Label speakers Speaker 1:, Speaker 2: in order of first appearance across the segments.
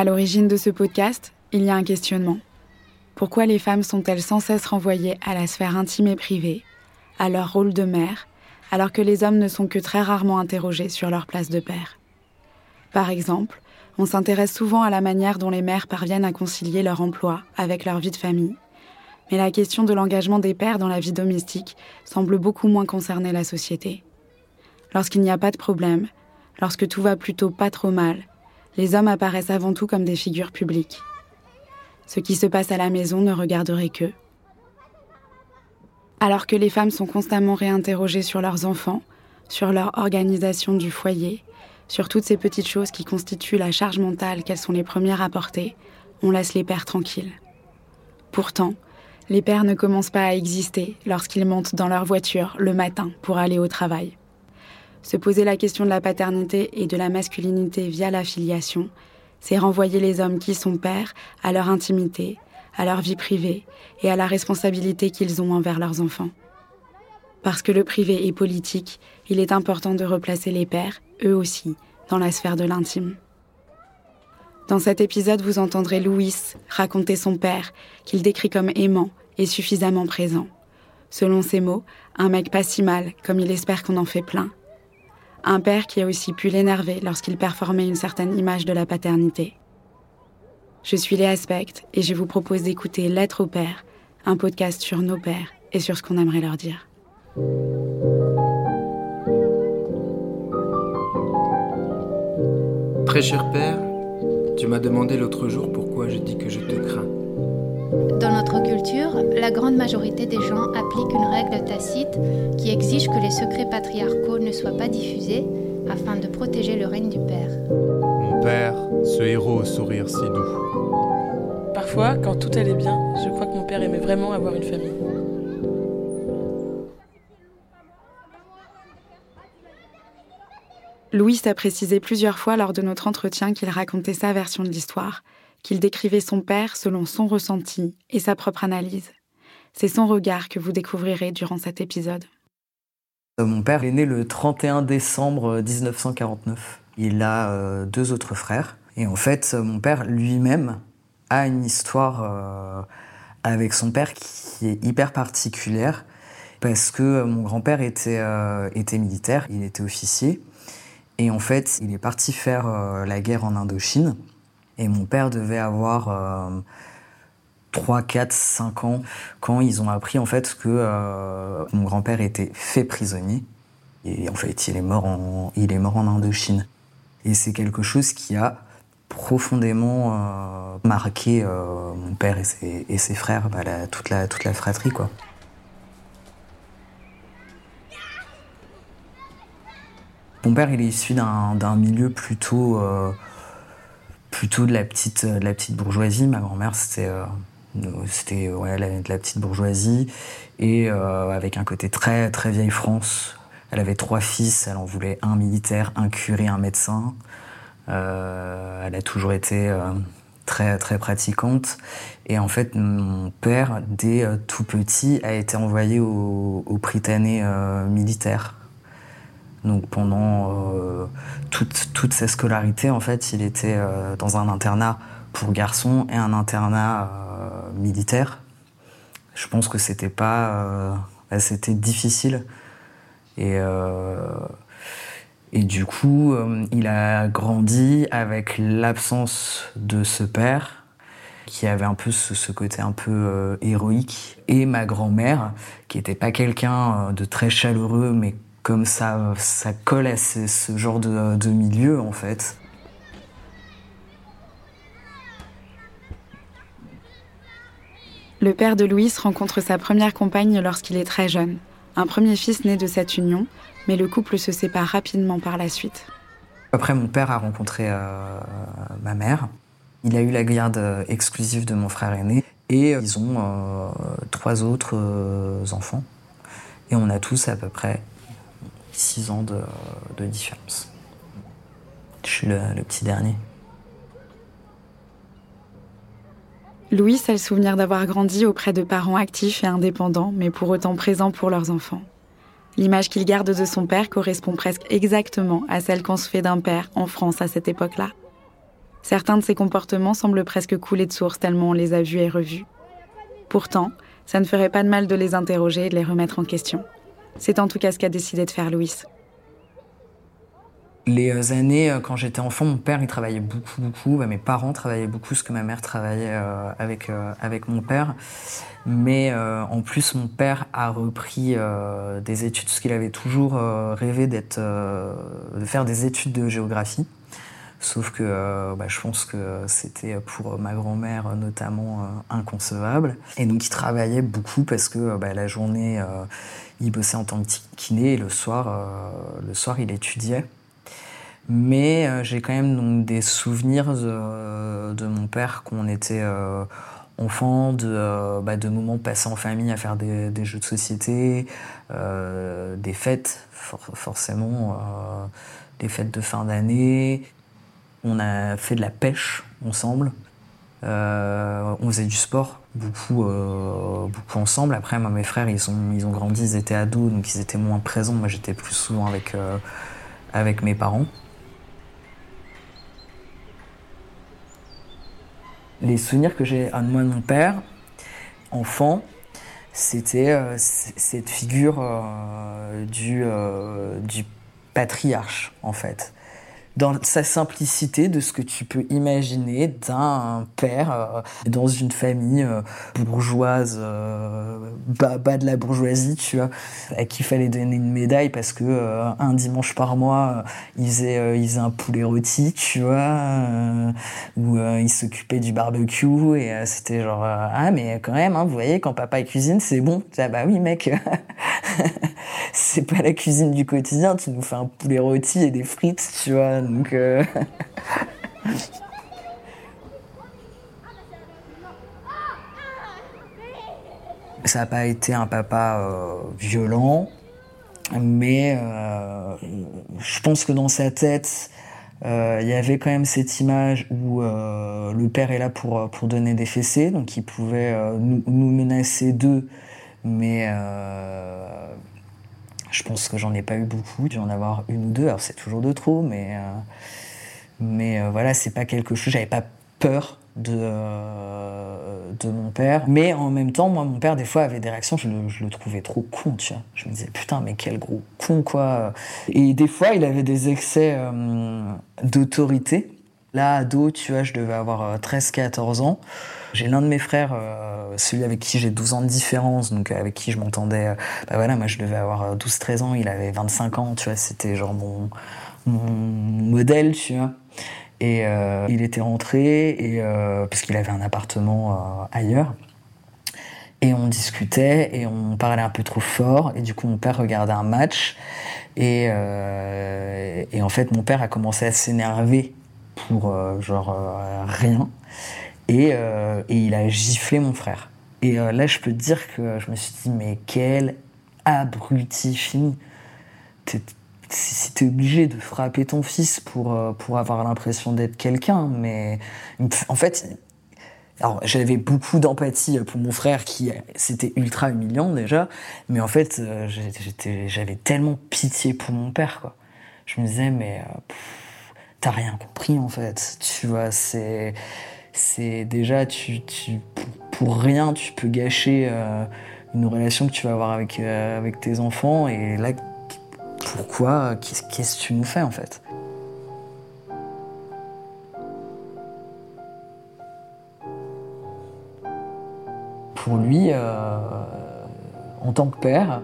Speaker 1: À l'origine de ce podcast, il y a un questionnement. Pourquoi les femmes sont-elles sans cesse renvoyées à la sphère intime et privée, à leur rôle de mère, alors que les hommes ne sont que très rarement interrogés sur leur place de père? Par exemple, on s'intéresse souvent à la manière dont les mères parviennent à concilier leur emploi avec leur vie de famille. Mais la question de l'engagement des pères dans la vie domestique semble beaucoup moins concerner la société. Lorsqu'il n'y a pas de problème, lorsque tout va plutôt pas trop mal, les hommes apparaissent avant tout comme des figures publiques. Ce qui se passe à la maison ne regarderait qu'eux. Alors que les femmes sont constamment réinterrogées sur leurs enfants, sur leur organisation du foyer, sur toutes ces petites choses qui constituent la charge mentale qu'elles sont les premières à porter, on laisse les pères tranquilles. Pourtant, les pères ne commencent pas à exister lorsqu'ils montent dans leur voiture le matin pour aller au travail. Se poser la question de la paternité et de la masculinité via la filiation, c'est renvoyer les hommes qui sont pères à leur intimité, à leur vie privée et à la responsabilité qu'ils ont envers leurs enfants. Parce que le privé est politique, il est important de replacer les pères, eux aussi, dans la sphère de l'intime. Dans cet épisode, vous entendrez Louis raconter son père, qu'il décrit comme aimant et suffisamment présent. Selon ses mots, un mec pas si mal, comme il espère qu'on en fait plein. Un père qui a aussi pu l'énerver lorsqu'il performait une certaine image de la paternité. Je suis Léa Aspect et je vous propose d'écouter Lettre au père, un podcast sur nos pères et sur ce qu'on aimerait leur dire.
Speaker 2: Très cher père, tu m'as demandé l'autre jour pourquoi je dis que je te crains.
Speaker 3: Dans notre culture, la grande majorité des gens appliquent une règle tacite qui exige que les secrets patriarcaux ne soient pas diffusés afin de protéger le règne du père.
Speaker 4: Mon père, ce héros au sourire si doux.
Speaker 5: Parfois, quand tout allait bien, je crois que mon père aimait vraiment avoir une famille.
Speaker 1: Louis a précisé plusieurs fois lors de notre entretien qu'il racontait sa version de l'histoire, qu'il décrivait son père selon son ressenti et sa propre analyse. C'est son regard que vous découvrirez durant cet épisode.
Speaker 6: Euh, mon père est né le 31 décembre 1949. Il a euh, deux autres frères. Et en fait, mon père lui-même a une histoire euh, avec son père qui est hyper particulière parce que mon grand-père était militaire, il était officier. Et en fait, il est parti faire la guerre en Indochine. Et mon père devait avoir 3, 4, 5 ans quand ils ont appris en fait que euh, mon grand-père était fait prisonnier. Et en fait, il est mort en, il est mort en Indochine. Et c'est quelque chose qui a profondément euh, marqué euh, mon père et ses, frères, bah, toute, la, toute la fratrie. Quoi. Mon père, il est issu d'un milieu plutôt plutôt de la petite, de la petite bourgeoisie. Ma grand-mère, c'était euh, c'était ouais, la, de la petite bourgeoisie et euh, avec un côté très très vieille France. Elle avait trois fils, elle en voulait un militaire, un curé, un médecin. Euh, elle a toujours été très très pratiquante et en fait mon père dès tout petit a été envoyé au, au Prytanée militaire donc pendant euh, toute, toute sa scolarité, en fait, il était euh, dans un internat pour garçons et un internat euh, militaire. Je pense que c'était pas, c'était difficile et et du coup, il a grandi avec l'absence de ce père qui avait un peu ce, ce côté un peu héroïque et ma grand-mère qui était pas quelqu'un de très chaleureux mais comme ça, ça colle à ce, genre de, milieu en fait.
Speaker 1: Le père de Louis rencontre sa première compagne lorsqu'il est très jeune. Un premier fils né de cette union, mais le couple se sépare rapidement par la suite.
Speaker 6: Après, mon père a rencontré euh, ma mère. Il a eu la garde euh, exclusive de mon frère aîné et ils ont euh, trois autres enfants. Et on a tous à peu près 6 ans de, différence. Je suis le, petit dernier.
Speaker 1: Louis a le souvenir d'avoir grandi auprès de parents actifs et indépendants, mais pour autant présents pour leurs enfants. L'image qu'il garde de son père correspond presque exactement à celle qu'on se fait d'un père en France à cette époque-là. Certains de ses comportements semblent presque couler de source tellement on les a vus et revus. Pourtant, ça ne ferait pas de mal de les interroger et de les remettre en question. C'est en tout cas ce qu'a décidé de faire Louis.
Speaker 6: Les euh, années, euh, quand j'étais enfant, mon père, il travaillait beaucoup, beaucoup. Bah, mes parents travaillaient beaucoup, ce que ma mère travaillait euh, avec, avec mon père. Mais en plus, mon père a repris des études, parce qu'il avait toujours rêvé d'être, de faire des études de géographie. Sauf que bah, je pense que c'était pour ma grand-mère notamment inconcevable. Et donc il travaillait beaucoup parce que bah, la journée, il bossait en tant que kiné et le soir, le soir il étudiait. Mais euh, j'ai quand même donc, des souvenirs de, mon père quand on était euh, enfant, euh, bah, de moments passés en famille à faire des, jeux de société, des fêtes, forcément, des fêtes de fin d'année. On a fait de la pêche ensemble. on faisait du sport beaucoup, beaucoup ensemble. Après, moi, mes frères, ils, sont, ils ont grandi, ils étaient ados, donc ils étaient moins présents. Moi, j'étais plus souvent avec, avec mes parents. les souvenirs que j'ai à moi de mon père, enfant, c'était euh, cette figure euh, euh, du patriarche, en fait dans sa simplicité de ce que tu peux imaginer d'un père euh, dans une famille euh, bourgeoise, euh, bas, de la bourgeoisie, tu vois, à qui fallait donner une médaille parce que un dimanche par mois, il faisait, il faisait un poulet rôti, tu vois, où il s'occupait du barbecue et c'était genre ah mais quand même, hein, vous voyez, quand papa cuisine, c'est bon. Ah bah oui mec, c'est pas la cuisine du quotidien, tu nous fais un poulet rôti et des frites, tu vois. Donc euh, ça n'a pas été un papa euh, violent, mais euh, je pense que dans sa tête, il y avait quand même cette image où le père est là pour, pour donner des fessées, donc il pouvait nous, nous, menacer d'eux, mais je pense que j'en ai pas eu beaucoup, dû en avoir une ou deux. Alors c'est toujours de trop, mais euh, mais euh, voilà, c'est pas quelque chose. J'avais pas peur de euh, de mon père, mais en même temps, moi, mon père des fois avait des réactions. Je le, je le trouvais trop con, tu vois. Je me disais putain, mais quel gros con quoi. Et des fois, il avait des excès d'autorité. Là, ado, tu vois, je devais avoir 13-14 ans. J'ai l'un de mes frères, euh, celui avec qui j'ai 12 ans de différence, donc avec qui je m'entendais. Euh, bah voilà, moi je devais avoir 12-13 euh, ans, il avait 25 ans, tu vois, c'était genre mon, modèle, tu vois. Et il était rentré, et, parce qu'il avait un appartement ailleurs. Et on discutait et on parlait un peu trop fort. Et du coup, mon père regardait un match. Et en fait, mon père a commencé à s'énerver pour genre rien. Euh, et, il a giflé mon frère. Et euh, là, je peux te dire que je me suis dit, mais quel abruti fini. Si t'es obligé de frapper ton fils pour, euh, pour avoir l'impression d'être quelqu'un, mais en fait, alors j'avais beaucoup d'empathie pour mon frère qui c'était ultra humiliant déjà, mais en fait j'avais tellement pitié pour mon père quoi. Je me disais mais t'as rien compris en fait, tu vois c'est c'est déjà, tu, pour, rien, tu peux gâcher euh, une relation que tu vas avoir avec, euh, avec tes enfants. Et là, pourquoi Qu'est-ce que tu nous fais en fait? Pour lui, euh, en tant que père,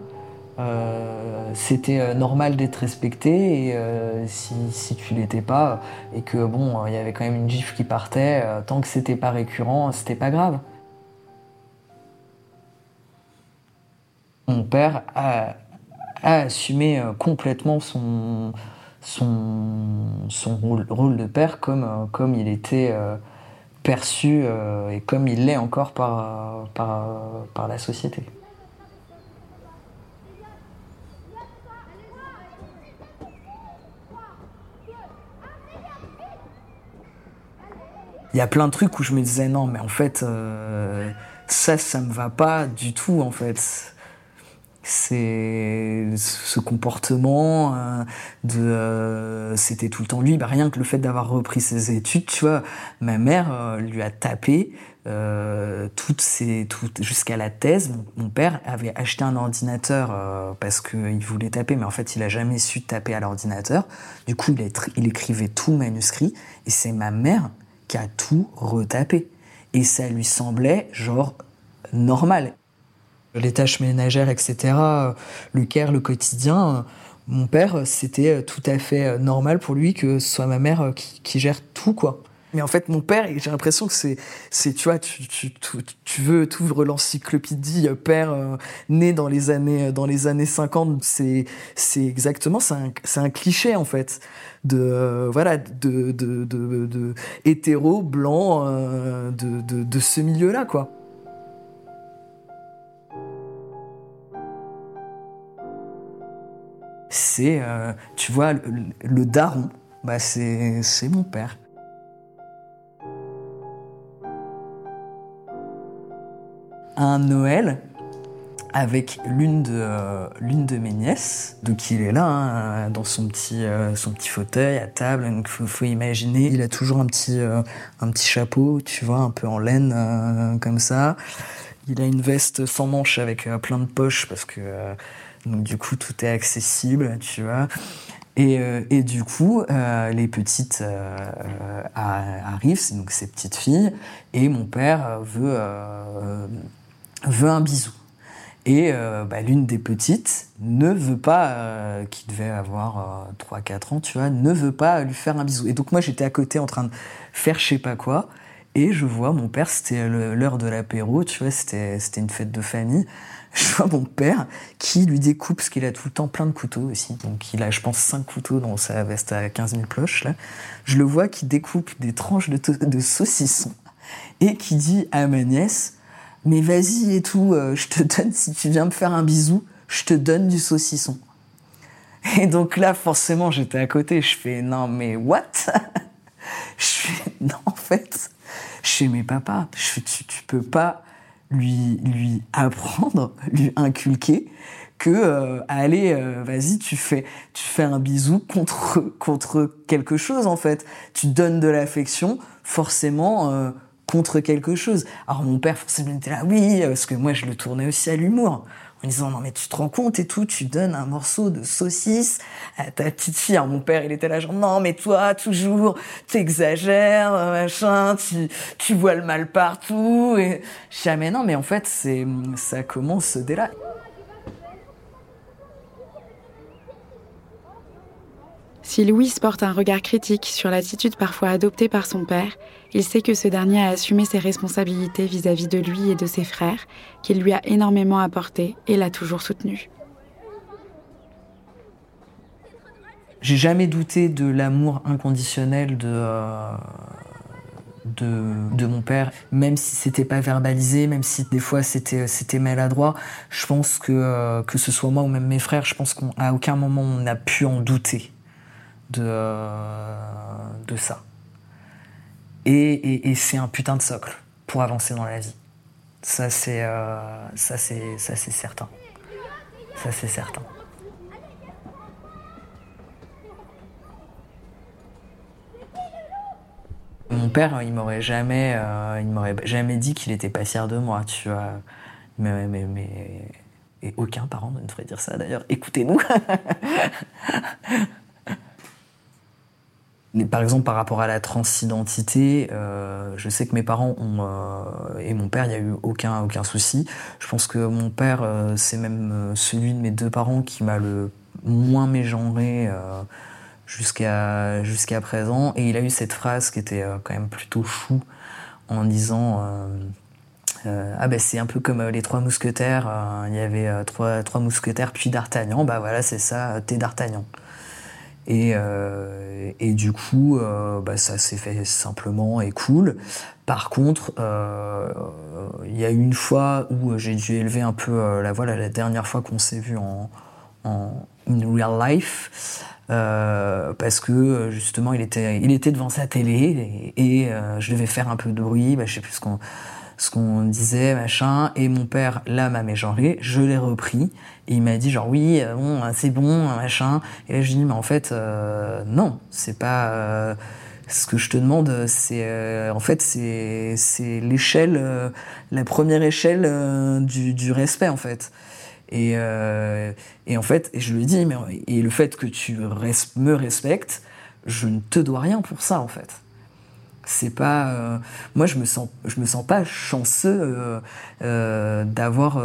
Speaker 6: euh, c'était euh, normal d'être respecté et euh, si, si, tu l'étais pas et que bon il y avait quand même une gifle qui partait tant que c'était pas récurrent c'était pas grave mon père a, assumé complètement son son, son rôle, de père comme, comme il était perçu et comme il l'est encore par, par, par la société. Il y a plein de trucs où je me disais non, mais en fait, euh, ça, ça me va pas du tout, en fait. c'est ce comportement euh, de euh, c'était tout le temps lui. Bah, rien que le fait d'avoir repris ses études tu vois ma mère lui a tapé toutes ses toutes jusqu'à la thèse. Mon, père avait acheté un ordinateur parce qu'il voulait taper mais en fait il a jamais su taper à l'ordinateur. Du coup il, il écrivait tout manuscrit et c'est ma mère qui a tout retapé et ça lui semblait genre normal les tâches ménagères, etc., le care, le quotidien, mon père, c'était tout à fait normal pour lui que ce soit ma mère qui, gère tout, quoi. Mais en fait, mon père, j'ai l'impression que c'est, c'est, tu vois, tu, veux, tu ouvres l'encyclopédie euh, père euh, né dans les années, dans les années 50, c'est, c'est exactement, c'est un, c'est un cliché, en fait, de, euh, voilà, de, de, de, de, hétéro, blanc, de, de, ce milieu-là, quoi. c'est, euh, tu vois, le, daron, bah c'est, mon père. Un Noël avec l'une de, euh, de mes nièces, donc il est là, hein, dans son petit, euh, son petit fauteuil à table, donc faut, faut imaginer, il a toujours un petit, un petit chapeau, tu vois, un peu en laine, comme ça. Il a une veste sans manches avec plein de poches parce que donc du coup, tout est accessible, tu vois. Et, euh, et du coup, euh, les petites euh, arrivent, donc ces petites filles, et mon père veut, veut un bisou. Et bah, l'une des petites ne veut pas, qui devait avoir 3-4 ans, tu vois, ne veut pas lui faire un bisou. Et donc moi j'étais à côté en train de faire je sais pas quoi, et je vois mon père, c'était l'heure de l'apéro, tu vois, c'était une fête de famille je vois mon père qui lui découpe, parce qu'il a tout le temps plein de couteaux aussi. Donc il a, je pense, 5 couteaux dans sa veste à 15 000 cloches. Là. Je le vois qui découpe des tranches de, de saucisson et qui dit à ma nièce Mais vas-y et tout, euh, je te donne, si tu viens me faire un bisou, je te donne du saucisson. Et donc là, forcément, j'étais à côté. Je fais Non, mais what? Je fais Non, en fait, je fais Mais papa, tu peux pas lui, lui apprendre, lui inculquer que euh, allez euh, vas-y tu fais tu fais un bisou contre contre quelque chose en fait tu donnes de l'affection forcément euh, contre quelque chose alors mon père forcément était là oui parce que moi je le tournais aussi à l'humour en disant non mais tu te rends compte et tout, tu donnes un morceau de saucisse à ta petite fille. mon père il était là genre non mais toi toujours t'exagères machin, tu tu vois le mal partout et jamais non mais en fait c'est ça commence dès là.
Speaker 1: Si Louis porte un regard critique sur l'attitude parfois adoptée par son père, il sait que ce dernier a assumé ses responsabilités vis-à-vis de lui et de ses frères, qu'il lui a énormément apporté et l'a toujours soutenu.
Speaker 6: J'ai jamais douté de l'amour inconditionnel de, euh, de, mon père, même si c'était pas verbalisé, même si des fois c'était, c'était maladroit. Je pense que, euh, que ce soit moi ou même mes frères, je pense qu'à aucun moment on n'a pu en douter de, de ça. Et, c'est un putain de socle pour avancer dans la vie. Ça, c'est euh, certain. Ça, c'est certain. Mon père, il m'aurait jamais, euh, il m'aurait jamais dit qu'il était pas fier de moi, tu vois. Mais, mais, et aucun parent ne devrait dire ça d'ailleurs. Écoutez-nous. par exemple, par rapport à la transidentité, euh, je sais que mes parents ont, euh, et mon père, il n'y a eu aucun, aucun souci. Je pense que mon père, euh, c'est même celui de mes deux parents qui m'a le moins mégenré jusqu'à jusqu'à présent. Et il a eu cette phrase qui était quand même plutôt chou en disant ah ben c'est un peu comme les trois mousquetaires. il y avait trois, trois mousquetaires puis d'Artagnan. Bah voilà, c'est ça, t'es d'Artagnan. Et, euh, et du coup, euh, bah, ça s'est fait simplement et cool. Par contre, euh, il y a eu une fois où j'ai dû élever un peu la voix, la dernière fois qu'on s'est vu en, en in real life. Parce que justement il était, il était devant sa télé et, je devais faire un peu de bruit, bah, je sais plus ce qu'on ce qu'on disait, machin, et mon père, là, m'a mégenré, je l'ai repris, et il m'a dit genre, oui, euh, bon, c'est bon, machin, et là, je dis, mais en fait, euh, non, c'est pas... Euh, ce que je te demande, c'est en fait c'est c'est l'échelle, la première échelle du, du respect en fait. Et, et en fait, et je lui dis, mais et le fait que tu me respectes, je ne te dois rien pour ça en fait. C'est pas, euh, moi je me sens, je me sens pas chanceux euh, euh, d'avoir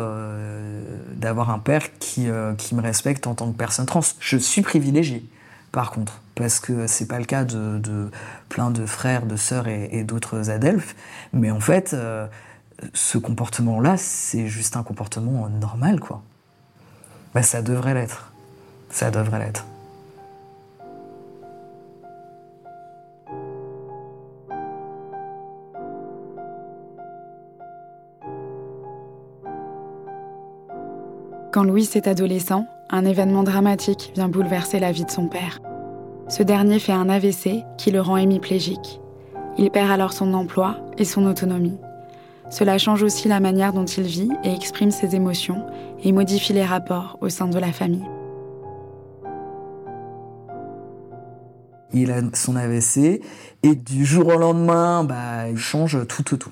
Speaker 6: d'avoir un père qui qui me respecte en tant que personne trans. Je suis privilégié, par contre, parce que c'est pas le cas de, de, plein de frères, de sœurs et, d'autres adelphes. Mais en fait, ce comportement-là, c'est juste un comportement normal, quoi. Bah, ça devrait l'être. Ça devrait l'être.
Speaker 1: Quand Louis est adolescent, un événement dramatique vient bouleverser la vie de son père. Ce dernier fait un AVC qui le rend hémiplégique. Il perd alors son emploi et son autonomie. Cela change aussi la manière dont il vit et exprime ses émotions et modifie les rapports au sein de la famille.
Speaker 6: Il a son AVC et du jour au lendemain, bah, il change tout, tout, tout.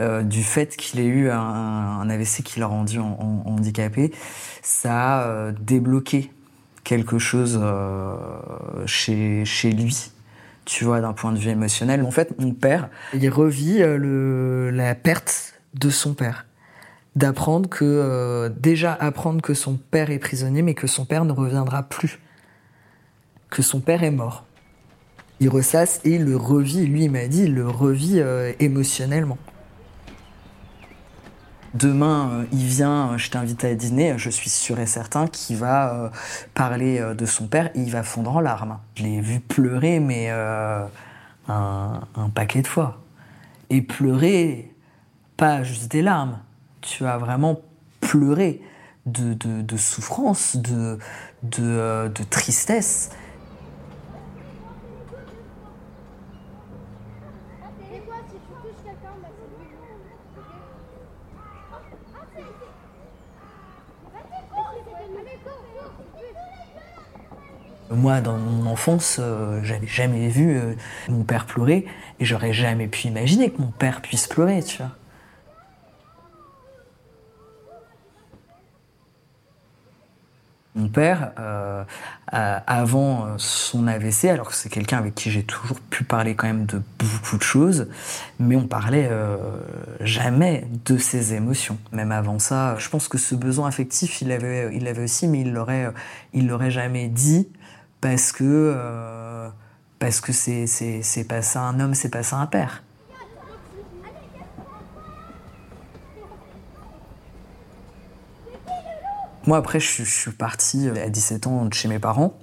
Speaker 6: Euh, du fait qu'il ait eu un, AVC qui l'a rendu handicapé, ça a euh, débloqué quelque chose euh, chez, lui, tu vois, d'un point de vue émotionnel. En fait, mon père, il revit la perte de son père. D'apprendre que, déjà apprendre que son père est prisonnier, mais que son père ne reviendra plus. Que son père est mort. Il ressasse et il le revit, lui il m'a dit, il le revit émotionnellement demain euh, il vient, euh, je t'invite à dîner, je suis sûr et certain qu'il va euh, parler de son père et il va fondre en larmes. Je l'ai vu pleurer, mais un, paquet de fois. Et pleurer, pas juste des larmes, tu as vraiment pleuré de, souffrance, de, de tristesse. Moi, dans mon enfance, euh, j'avais jamais vu euh, mon père pleurer et j'aurais jamais pu imaginer que mon père puisse pleurer. Mon père, euh, avant son AVC, alors que c'est quelqu'un avec qui j'ai toujours pu parler quand même de beaucoup de choses, mais on parlait jamais de ses émotions. Même avant ça, je pense que ce besoin affectif, il l'avait il avait aussi, mais il l'aurait, il l'aurait jamais dit parce que euh, parce que c'est c'est pas ça un homme, c'est pas ça un père. Moi après je, suis parti à 17 ans de chez mes parents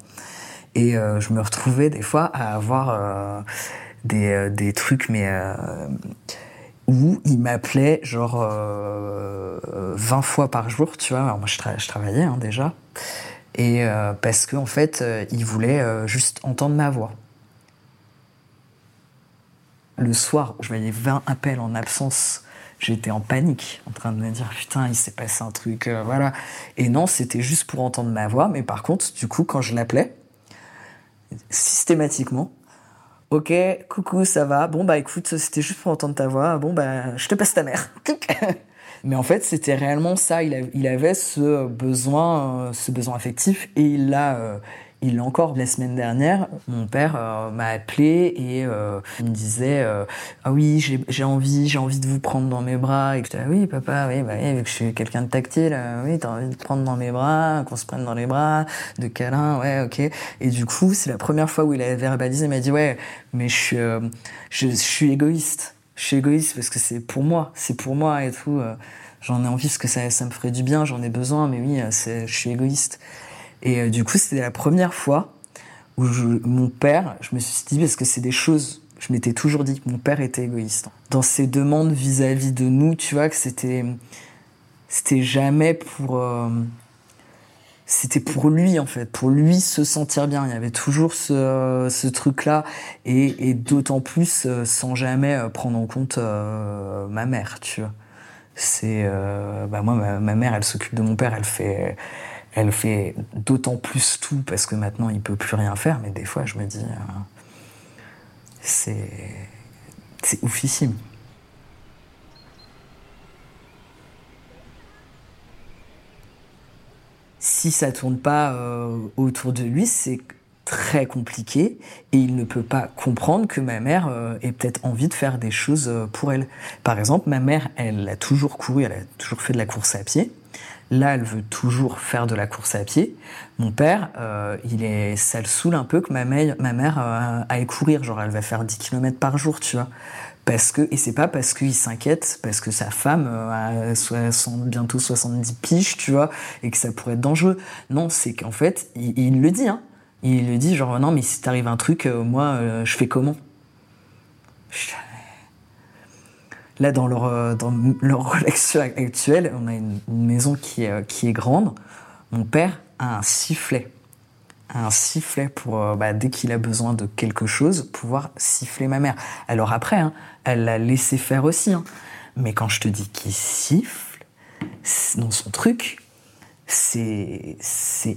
Speaker 6: et euh, je me retrouvais des fois à avoir euh, des, des, trucs mais où ils m'appelaient genre 20 fois par jour, tu vois. Alors moi je, je travaillais hein, déjà et euh, parce qu'en en fait, euh, il voulait euh, juste entendre ma voix. Le soir, je voyais 20 appels en absence. J'étais en panique, en train de me dire putain, il s'est passé un truc, voilà. Et non, c'était juste pour entendre ma voix. Mais par contre, du coup, quand je l'appelais, systématiquement, ok, coucou, ça va? Bon bah écoute, c'était juste pour entendre ta voix. Bon bah, je te passe ta mère. Mais en fait, c'était réellement ça. Il, avait ce besoin, euh, ce besoin affectif, et il l'a, euh, il encore. La semaine dernière, mon père euh, m'a appelé et il me disait ah oui, j'ai envie, j'ai envie de vous prendre dans mes bras. Et disais ah oui, papa, oui, bah, vu que je suis quelqu'un de tactile, oui, t'as envie de prendre dans mes bras, qu'on se prenne dans les bras, de câlin, ouais, ok. Et du coup, c'est la première fois où il avait verbalisé, il m'a dit ouais, mais je suis, je suis égoïste je suis égoïste parce que c'est pour moi, c'est pour moi et tout. Euh, j'en ai envie parce que ça, ça me ferait du bien, j'en ai besoin, mais oui, je suis égoïste. Et euh, du coup, c'était la première fois où mon père, je me suis dit, parce que c'est des choses, je m'étais toujours dit que mon père était égoïste. Dans ses demandes vis-à-vis de nous, tu vois, que c'était, c'était jamais pour, euh, c'était pour lui en fait, pour lui se sentir bien. Il y avait toujours ce, ce truc-là, et, d'autant plus euh, sans jamais euh, prendre en compte euh, ma mère, tu vois. C'est, euh, bah moi, ma, mère, elle s'occupe de mon père, elle fait, elle fait d'autant plus tout parce que maintenant il peut plus rien faire. Mais des fois, je me dis, euh, c'est, c'est oufissime. Si ça tourne pas euh, autour de lui, c'est très compliqué et il ne peut pas comprendre que ma mère euh, ait peut-être envie de faire des choses euh, pour elle. Par exemple, ma mère, elle a toujours couru, elle a toujours fait de la course à pied. Là, elle veut toujours faire de la course à pied. Mon père, il est, ça le saoule un peu que ma mère, ma mère aille courir. Genre, elle va faire 10 km par jour, tu vois. Parce que, et c'est pas parce qu'il s'inquiète, parce que sa femme euh, a 60, bientôt 70 piges, tu vois, et que ça pourrait être dangereux. Non, c'est qu'en fait, il, le dit, hein. Il le dit, genre, non, mais si t'arrive un truc, euh, moi, euh, je fais comment? Là, dans leur, relation actuelle, on a une, maison qui est grande. Mon père a un sifflet. Un sifflet pour, euh, bah, dès qu'il a besoin de quelque chose, pouvoir siffler ma mère. Alors après, hein, elle l'a laissé faire aussi. hein. Mais quand je te dis qu'il siffle, dans son truc, c'est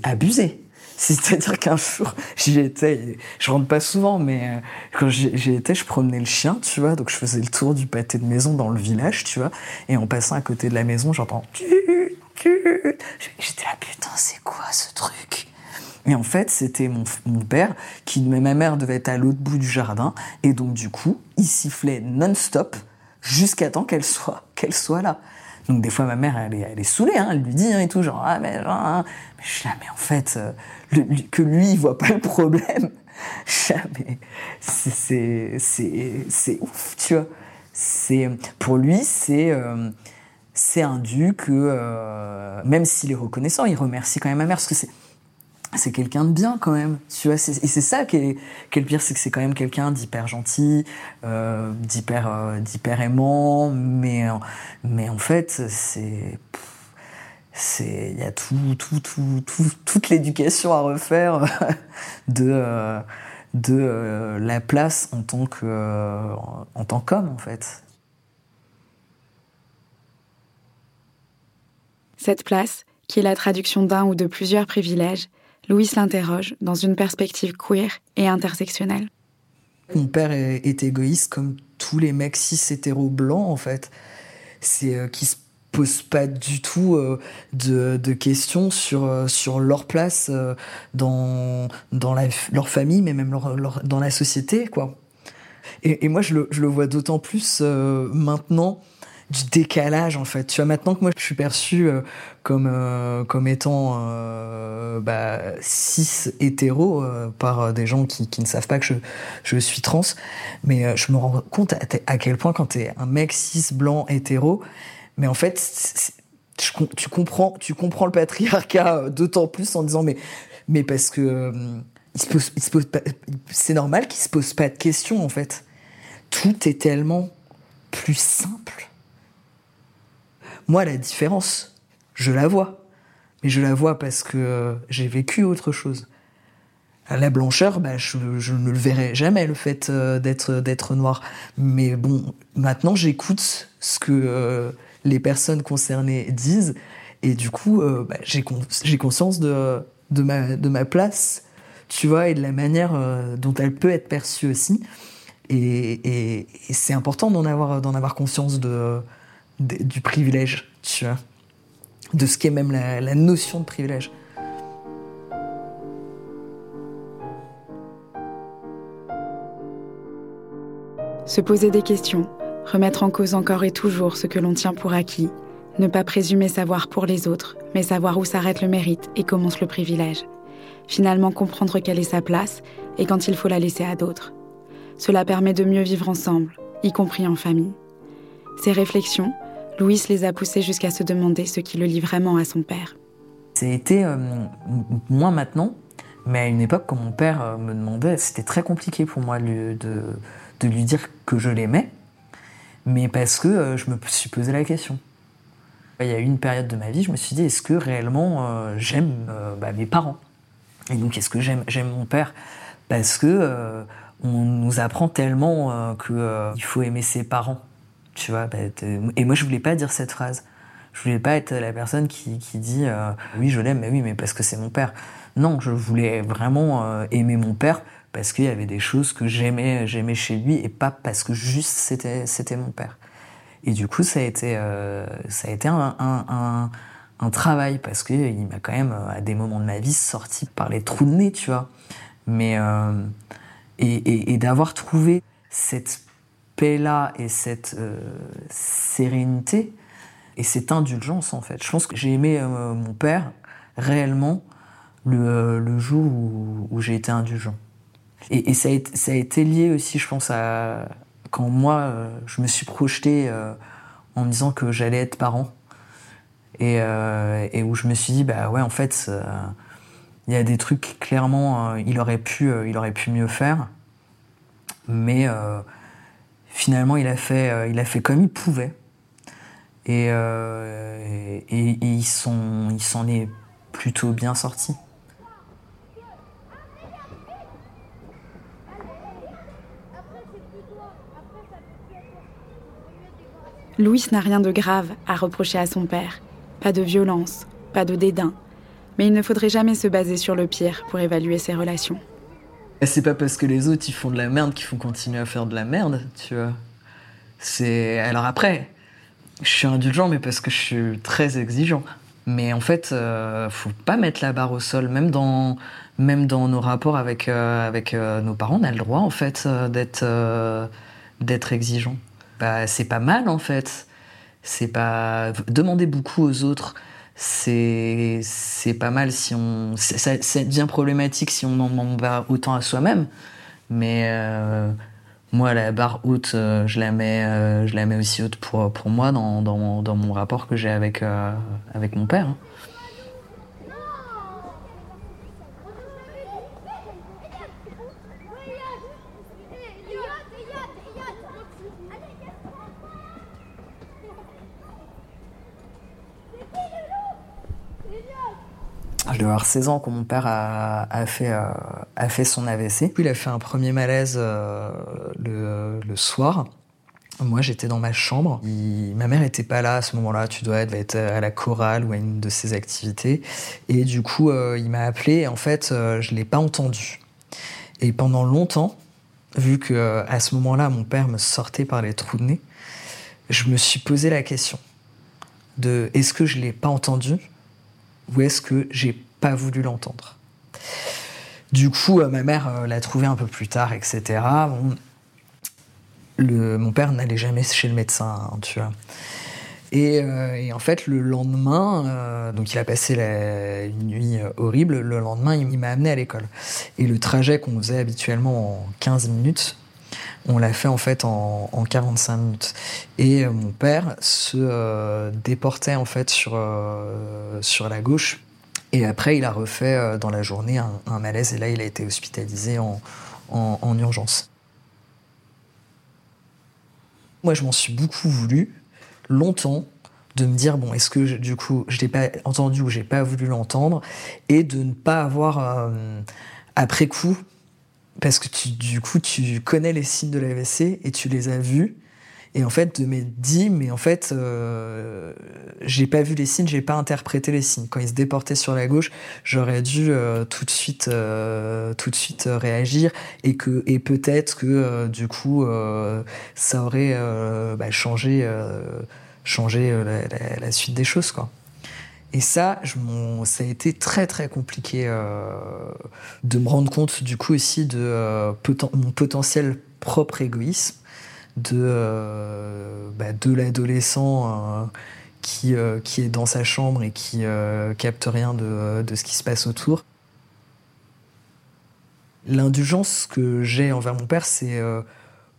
Speaker 6: abusé. C'est-à-dire qu'un jour, j'y étais, je rentre pas souvent, mais euh, quand j'y étais, je promenais le chien, tu vois, donc je faisais le tour du pâté de maison dans le village, tu vois, et en passant à côté de la maison, j'entends. J'étais là, putain, c'est quoi ce truc? Et en fait, c'était mon, mon père qui, ma mère devait être à l'autre bout du jardin, et donc du coup, il sifflait non-stop jusqu'à temps qu'elle soit, qu'elle soit là. Donc des fois ma mère elle est, elle est saoulée, hein, elle lui dit hein, et tout genre ah mais, genre, hein. mais je suis mais en fait euh, que lui il voit pas le problème. Je suis là, mais c'est c'est c'est c'est ouf tu vois. C'est pour lui c'est euh, c'est un dû que euh, même s'il est reconnaissant il remercie quand même ma mère parce que c'est c'est quelqu'un de bien quand même, tu vois. Et c'est ça qui est, qui est le pire, c'est que c'est quand même quelqu'un d'hyper gentil, euh, d'hyper, euh, d'hyper aimant, mais, mais en fait, c'est, c'est, il y a tout, tout, tout, tout- toute l'éducation à refaire de, euh, de la place en tant que, en tant qu'homme en fait.
Speaker 1: Cette place, qui est la traduction d'un ou de plusieurs privilèges, Louis l'interroge dans une perspective queer et intersectionnelle.
Speaker 6: Mon père est, égoïste comme tous les mecs hétéros blancs en fait. C'est euh, qui se posent pas du tout euh, de, questions sur, euh, sur leur place euh, dans, dans leur famille, mais même dans la société quoi. Et, et moi je le, je le vois d'autant plus maintenant du décalage en fait. Tu vois maintenant que moi je suis perçu euh, comme euh, comme étant euh, bah, cis hétéro par des gens qui, qui ne savent pas que je je suis trans, mais je me rends compte à, quel point quand t'es un mec cis blanc hétéro, mais en fait tu, com- tu comprends tu comprends le patriarcat d'autant plus en disant mais mais parce que il se pose, il se pose c'est normal qu'il se pose pas de questions en fait. Tout est tellement plus simple. Moi, la différence, je la vois. Mais je la vois parce que euh, j'ai vécu autre chose. La blancheur, bah, je, ne le verrai jamais, le fait euh, d'être d'être noir. Mais bon, maintenant, j'écoute ce que euh, les personnes concernées disent. Et du coup, bah, j'ai con- j'ai conscience de, de, ma, de ma place, tu vois, et de la manière dont elle peut être perçue aussi. Et, et- et c'est important d'en avoir, d'en avoir conscience de, du privilège, tu vois. De ce qu'est même la notion de privilège.
Speaker 1: Se poser des questions, remettre en cause encore et toujours ce que l'on tient pour acquis, ne pas présumer savoir pour les autres, mais savoir où s'arrête le mérite et commence le privilège. Finalement comprendre quelle est sa place et quand il faut la laisser à d'autres. Cela permet de mieux vivre ensemble, y compris en famille. Ces réflexions, Louis les a poussées jusqu'à se demander ce qui le lie vraiment à son père.
Speaker 6: Été euh, moins maintenant, mais à une époque, quand mon père euh, me demandait, c'était très compliqué pour moi de, lui- dire que je l'aimais, mais parce que euh, je me suis posé la question. Il y a une période de ma vie, je me suis dit, est-ce que réellement j'aime bah, mes parents? Et donc, est-ce que j'aime, j'aime mon père? Parce que on nous apprend tellement qu'il faut aimer ses parents. Tu vois, bah, et moi, je voulais pas dire cette phrase. Je voulais pas être la personne qui, qui dit oui, je l'aime, mais oui, mais parce que c'est mon père. Non, je voulais vraiment aimer mon père parce qu'il y avait des choses que j'aimais, j'aimais chez lui et pas parce que juste c'était, c'était mon père. Et du coup, ça a été, euh, ça a été un, un, un, travail parce qu'il m'a quand même, à des moments de ma vie, sorti par les trous de nez, tu vois. Mais, euh, et, et d'avoir trouvé cette paix-là et cette euh, sérénité et cette indulgence, en fait. Je pense que j'ai aimé mon père réellement le, le jour où, j'ai été indulgent. Et, ça, a, été lié aussi, je pense, à quand moi, euh, je me suis projeté euh, en me disant que j'allais être parent. Euh, et, où je me suis dit, bah ouais, en fait, il y a des trucs, clairement, il, aurait pu, il aurait pu mieux faire. Mais finalement, il a, fait, il a fait comme il pouvait. Et, et, et il s'en est plutôt bien sorti.
Speaker 1: Louis n'a rien de grave à reprocher à son père. Pas de violence, pas de dédain. Mais il ne faudrait jamais se baser sur le pire pour évaluer ses relations.
Speaker 6: C'est pas parce que les autres ils font de la merde qu'ils font continuer à faire de la merde, tu vois. C'est alors après, je suis indulgent mais parce que je suis très exigeant. Mais en fait, euh, faut pas mettre la barre au sol, même dans même dans nos rapports avec euh, avec euh, nos parents, on a le droit en fait d'être d'être exigeant bah, c'est pas mal en fait. C'est pas demander beaucoup aux autres. C'est pas mal si on ça, devient problématique si on en demande autant à soi-même. Mais euh, moi la barre haute, euh, je la mets euh, je la mets aussi haute pour pour moi dans dans, dans mon rapport que j'ai avec avec mon père. Je devais avoir 16 ans quand mon père a, euh, fait son AVC. Puis il a fait un premier malaise euh, le, soir. Moi, j'étais dans ma chambre. ma mère était pas là à ce moment-là. Tu dois être, à la chorale ou à une de ses activités. Et du coup, euh, il m'a appelé. En fait, je l'ai pas entendu. Et pendant longtemps, vu que à ce moment-là, mon père me sortait par les trous de nez, je me suis posé la question de est-ce que je l'ai pas entendu ou est-ce que j'ai pas voulu l'entendre. Du coup, euh, ma mère euh, l'a trouvé un peu plus tard, etc. mon père n'allait jamais chez le médecin, hein, tu vois. Euh, et, en fait, le lendemain, donc il a passé une nuit horrible. Le lendemain, il, m'a amené à l'école. Et le trajet qu'on faisait habituellement en 15 minutes, on l'a fait en fait en, en 45 minutes. Et mon père se déportait en fait sur, sur la gauche et après, il a refait euh, dans la journée un, malaise et là, il a été hospitalisé en, en, urgence. Moi, je m'en suis beaucoup voulu, longtemps, de me dire bon, est-ce que du coup, je l'ai pas entendu ou j'ai pas voulu l'entendre, et de ne pas avoir euh, après coup, parce que du coup, tu connais les signes de l'AVC et tu les as vus, et en fait, de m'être dit, mais en fait, euh, j'ai pas vu les signes, j'ai pas interprété les signes. Quand il se déportait sur la gauche, j'aurais dû euh, tout de suite, euh, tout de suite euh, réagir et que, et peut-être que du coup, ça aurait bah, changé, changé la, suite des choses, quoi. Et ça, ça a été très très compliqué de me rendre compte du coup aussi de mon potentiel propre égoïsme de, euh, bah, de l'adolescent euh, qui, euh, qui est dans sa chambre et qui capte rien de, de, ce qui se passe autour. L'indulgence que j'ai envers mon père, c'est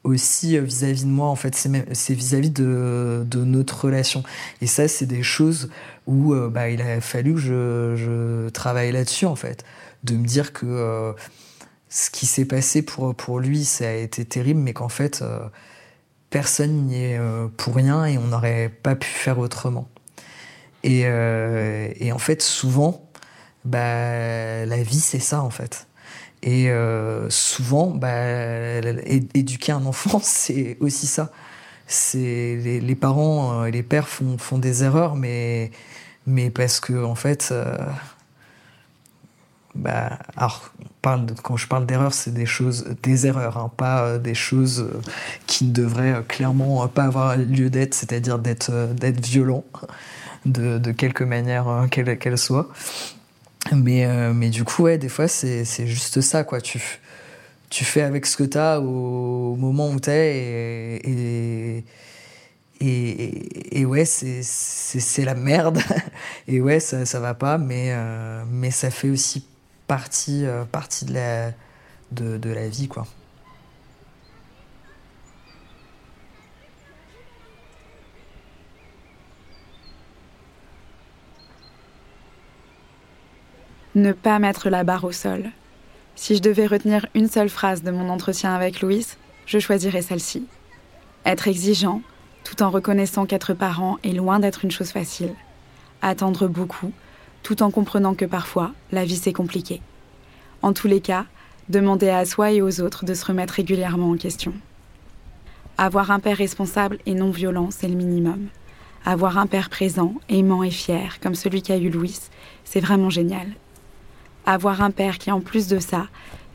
Speaker 6: aussi vis-à-vis de moi, en fait, c'est vis-à-vis de, de, notre relation. Et ça, c'est des choses où bah, il a fallu que je, travaille là-dessus, en fait. De me dire que ce qui s'est passé pour, pour lui, ça a été terrible, mais qu'en fait, personne n'y est euh, pour rien et on n'aurait pas pu faire autrement. Et, et en fait, souvent, bah, la vie, c'est ça, en fait. Et souvent, bah, éduquer un enfant, c'est aussi ça. C'est les, parents et les pères font, font des erreurs, mais, mais parce que en fait, bah, alors, quand je parle d'erreurs, c'est des choses, des erreurs, hein, pas euh, des choses euh, qui ne devraient euh, clairement pas avoir lieu d'être, c'est-à-dire d'être d'être violent de, quelque manière qu'elle qu'elle soit. Mais, mais du coup, ouais, des fois, c'est juste ça, quoi. Tu, tu fais avec ce que tu as au, moment où tu es et, et, ouais, c'est la merde. Et ouais, ça, ça va pas, mais, mais ça fait aussi partie, euh, partie de, la, de, de la vie, quoi.
Speaker 1: Ne pas mettre la barre au sol. Si je devais retenir une seule phrase de mon entretien avec Louise, je choisirais celle-ci. Être exigeant, tout en reconnaissant qu'être parent est loin d'être une chose facile. Attendre beaucoup, tout en comprenant que parfois, la vie c'est compliqué. En tous les cas, demander à soi et aux autres de se remettre régulièrement en question. Avoir un père responsable et non violent, c'est le minimum. Avoir un père présent, aimant et fier, comme celui qu'a eu Louis, c'est vraiment génial. Avoir un père qui, en plus de ça,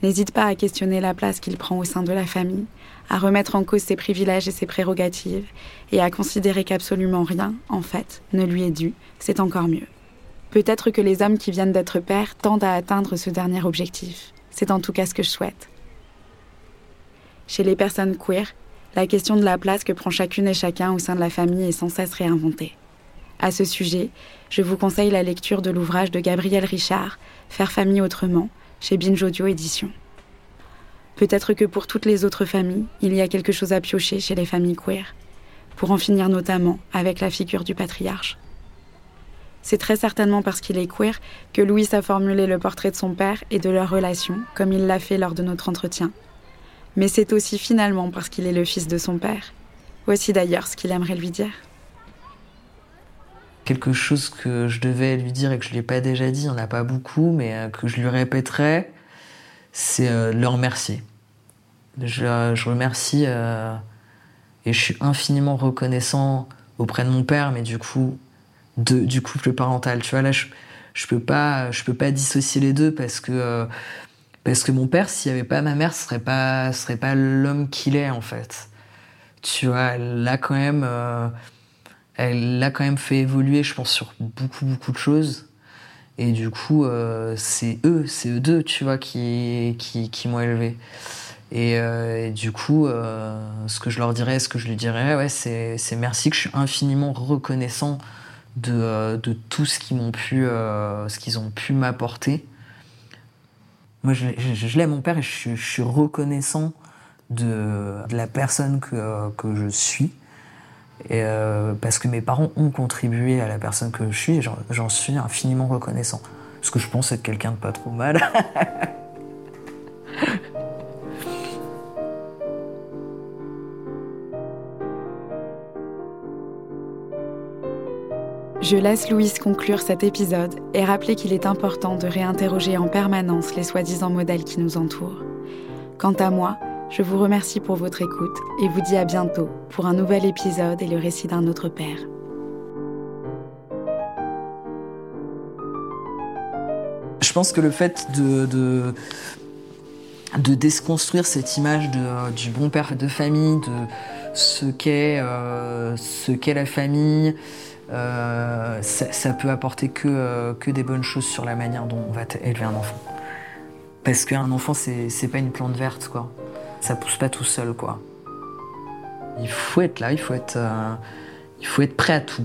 Speaker 1: n'hésite pas à questionner la place qu'il prend au sein de la famille, à remettre en cause ses privilèges et ses prérogatives, et à considérer qu'absolument rien, en fait, ne lui est dû, c'est encore mieux. Peut-être que les hommes qui viennent d'être pères tendent à atteindre ce dernier objectif. C'est en tout cas ce que je souhaite. Chez les personnes queer, la question de la place que prend chacune et chacun au sein de la famille est sans cesse réinventée. À ce sujet, je vous conseille la lecture de l'ouvrage de Gabriel Richard, Faire famille autrement, chez Binge Audio Édition. Peut-être que pour toutes les autres familles, il y a quelque chose à piocher chez les familles queer, pour en finir notamment avec la figure du patriarche. C'est très certainement parce qu'il est queer que Louis a formulé le portrait de son père et de leur relation, comme il l'a fait lors de notre entretien. Mais c'est aussi finalement parce qu'il est le fils de son père. Voici d'ailleurs ce qu'il aimerait lui dire.
Speaker 6: Quelque chose que je devais lui dire et que je ne lui ai pas déjà dit, il n'y en a pas beaucoup, mais euh, que je lui répéterai, c'est euh, le remercier. Je, je remercie euh, et je suis infiniment reconnaissant auprès de mon père, mais du coup du couple parental. Tu vois, là, je, je peux pas, je peux pas dissocier les deux parce que, euh, parce que mon père, s'il y avait pas ma mère, ce serait pas, serait pas l'homme qu'il est, en fait. Tu vois, elle l'a quand même, euh, elle l'a quand même fait évoluer, je pense, sur beaucoup, beaucoup de choses. Et du coup, euh, c'est eux, c'est eux deux, tu vois, qui, qui, m'ont élevé. Et, et, du coup, ce que je leur dirais, ce que je lui dirais, ouais, c'est merci que je suis infiniment reconnaissant de, euh, de tout ce qu'ils m'ont pu, euh, ce qu'ils ont pu m'apporter. Moi, je, je, je mon père et je, suis reconnaissant de, la personne que, que je suis. Et euh, parce que mes parents ont contribué à la personne que je suis, j'en suis infiniment reconnaissant. Parce que je pense être quelqu'un de pas trop mal.
Speaker 1: Je laisse Louise conclure cet épisode et rappeler qu'il est important de réinterroger en permanence les soi-disant modèles qui nous entourent. Quant à moi, je vous remercie pour votre écoute et vous dis à bientôt pour un nouvel épisode et le récit d'un autre père.
Speaker 6: Je pense que le fait de, de, de déconstruire cette image du bon père de famille, de ce qu'est euh, ce qu'est la famille, euh, ça, peut apporter que, euh, que des bonnes choses sur la manière dont on va élever un enfant. Parce qu'un enfant, c'est pas une plante verte, quoi. Ça pousse pas tout seul, quoi. Il faut être là, il faut être prêt à tout.